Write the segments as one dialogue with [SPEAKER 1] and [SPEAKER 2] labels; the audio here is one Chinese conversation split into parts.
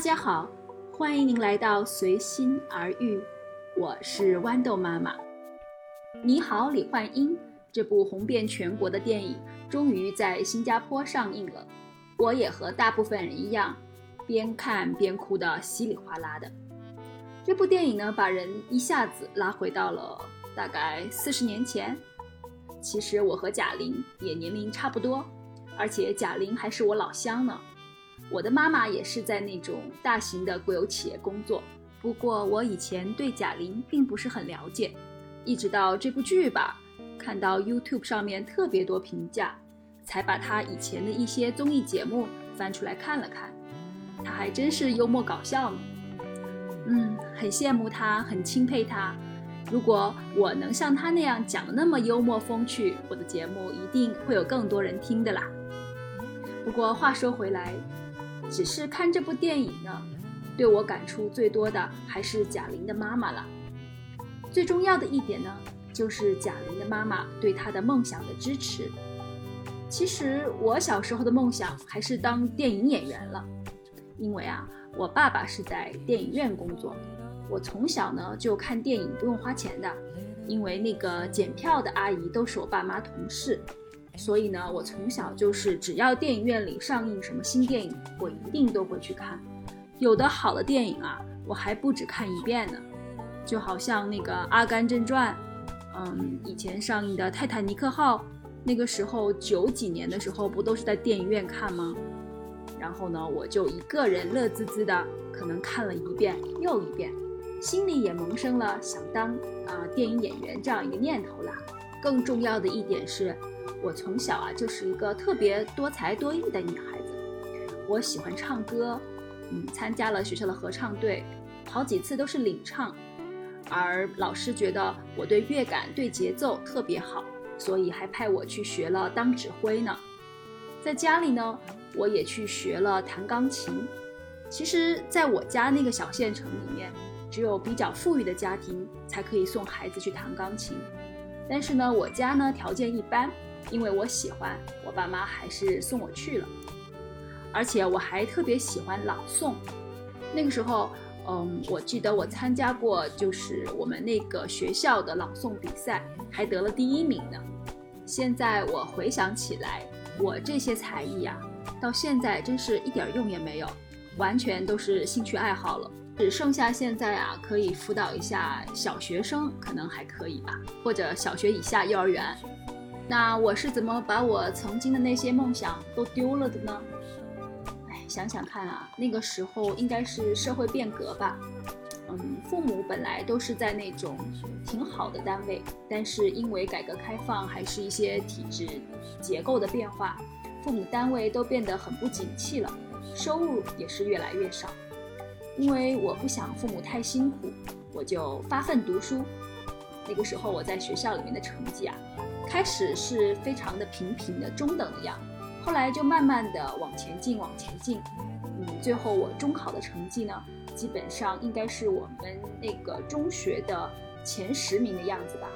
[SPEAKER 1] 大家好，欢迎您来到随心而遇，我是豌豆妈妈。你好，李焕英这部红遍全国的电影终于在新加坡上映了，我也和大部分人一样，边看边哭的稀里哗啦的。这部电影呢，把人一下子拉回到了大概四十年前。其实我和贾玲也年龄差不多，而且贾玲还是我老乡呢。我的妈妈也是在那种大型的国有企业工作，不过我以前对贾玲并不是很了解，一直到这部剧吧，看到 YouTube 上面特别多评价，才把她以前的一些综艺节目翻出来看了看。她还真是幽默搞笑呢，嗯，很羡慕她，很钦佩她。如果我能像她那样讲的那么幽默风趣，我的节目一定会有更多人听的啦。不过话说回来。只是看这部电影呢，对我感触最多的还是贾玲的妈妈了。最重要的一点呢，就是贾玲的妈妈对她的梦想的支持。其实我小时候的梦想还是当电影演员了，因为啊，我爸爸是在电影院工作，我从小呢就看电影不用花钱的，因为那个检票的阿姨都是我爸妈同事。所以呢，我从小就是只要电影院里上映什么新电影，我一定都会去看。有的好的电影啊，我还不止看一遍呢。就好像那个《阿甘正传》，嗯，以前上映的《泰坦尼克号》，那个时候九几年的时候不都是在电影院看吗？然后呢，我就一个人乐滋滋的，可能看了一遍又一遍，心里也萌生了想当啊电影演员这样一个念头啦。更重要的一点是。我从小啊就是一个特别多才多艺的女孩子，我喜欢唱歌，嗯，参加了学校的合唱队，好几次都是领唱，而老师觉得我对乐感、对节奏特别好，所以还派我去学了当指挥呢。在家里呢，我也去学了弹钢琴。其实，在我家那个小县城里面，只有比较富裕的家庭才可以送孩子去弹钢琴，但是呢，我家呢条件一般。因为我喜欢，我爸妈还是送我去了，而且我还特别喜欢朗诵。那个时候，嗯，我记得我参加过，就是我们那个学校的朗诵比赛，还得了第一名呢。现在我回想起来，我这些才艺啊，到现在真是一点用也没有，完全都是兴趣爱好了。只剩下现在啊，可以辅导一下小学生，可能还可以吧，或者小学以下幼儿园。那我是怎么把我曾经的那些梦想都丢了的呢？哎，想想看啊，那个时候应该是社会变革吧。嗯，父母本来都是在那种挺好的单位，但是因为改革开放，还是一些体制结构的变化，父母单位都变得很不景气了，收入也是越来越少。因为我不想父母太辛苦，我就发奋读书。那个时候我在学校里面的成绩啊。开始是非常的平平的中等的样，后来就慢慢的往前进，往前进，嗯，最后我中考的成绩呢，基本上应该是我们那个中学的前十名的样子吧，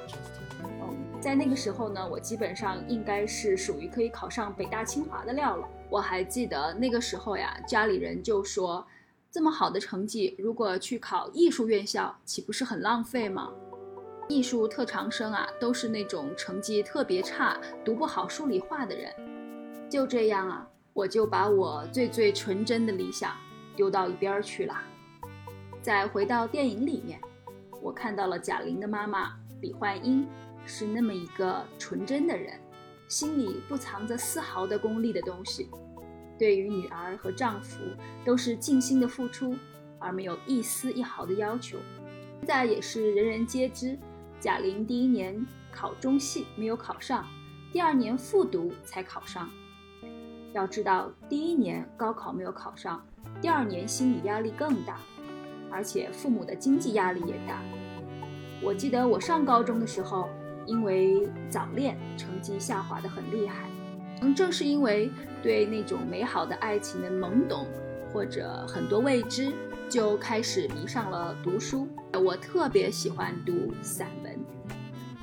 [SPEAKER 1] 嗯，在那个时候呢，我基本上应该是属于可以考上北大清华的料了。我还记得那个时候呀，家里人就说，这么好的成绩，如果去考艺术院校，岂不是很浪费吗？艺术特长生啊，都是那种成绩特别差、读不好数理化的人。就这样啊，我就把我最最纯真的理想丢到一边去了。再回到电影里面，我看到了贾玲的妈妈李焕英是那么一个纯真的人，心里不藏着丝毫的功利的东西，对于女儿和丈夫都是尽心的付出，而没有一丝一毫的要求。现在也是人人皆知。贾玲第一年考中戏没有考上，第二年复读才考上。要知道，第一年高考没有考上，第二年心理压力更大，而且父母的经济压力也大。我记得我上高中的时候，因为早恋，成绩下滑的很厉害。嗯，正是因为对那种美好的爱情的懵懂，或者很多未知。就开始迷上了读书，我特别喜欢读散文，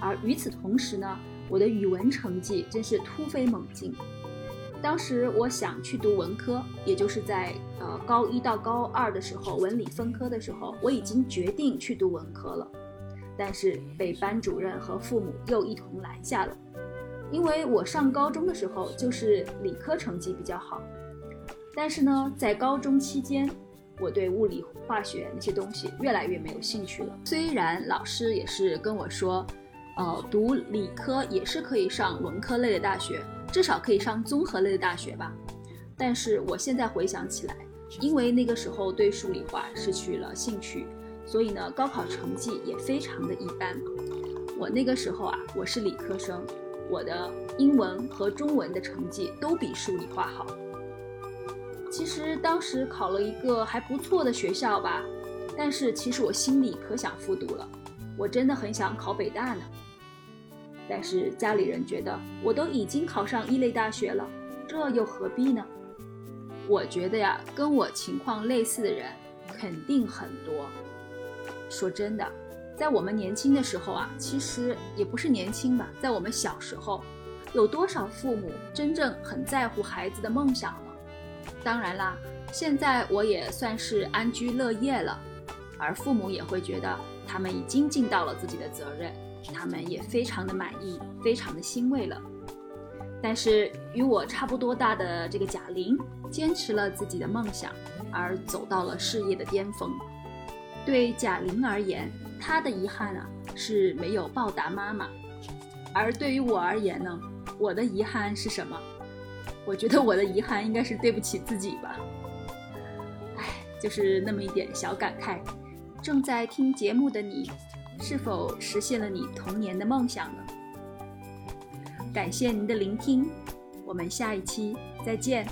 [SPEAKER 1] 而与此同时呢，我的语文成绩真是突飞猛进。当时我想去读文科，也就是在呃高一到高二的时候，文理分科的时候，我已经决定去读文科了，但是被班主任和父母又一同拦下了，因为我上高中的时候就是理科成绩比较好，但是呢，在高中期间，我对物理、化学那些东西越来越没有兴趣了。虽然老师也是跟我说，呃，读理科也是可以上文科类的大学。至少可以上综合类的大学吧，但是我现在回想起来，因为那个时候对数理化失去了兴趣，所以呢，高考成绩也非常的一般。我那个时候啊，我是理科生，我的英文和中文的成绩都比数理化好。其实当时考了一个还不错的学校吧，但是其实我心里可想复读了，我真的很想考北大呢。但是家里人觉得我都已经考上一类大学了，这又何必呢？我觉得呀，跟我情况类似的人肯定很多。说真的，在我们年轻的时候啊，其实也不是年轻吧，在我们小时候，有多少父母真正很在乎孩子的梦想呢？当然啦，现在我也算是安居乐业了，而父母也会觉得他们已经尽到了自己的责任。他们也非常的满意，非常的欣慰了。但是与我差不多大的这个贾玲，坚持了自己的梦想，而走到了事业的巅峰。对贾玲而言，她的遗憾啊是没有报答妈妈；而对于我而言呢，我的遗憾是什么？我觉得我的遗憾应该是对不起自己吧。唉，就是那么一点小感慨。正在听节目的你。是否实现了你童年的梦想呢？感谢您的聆听，我们下一期再见。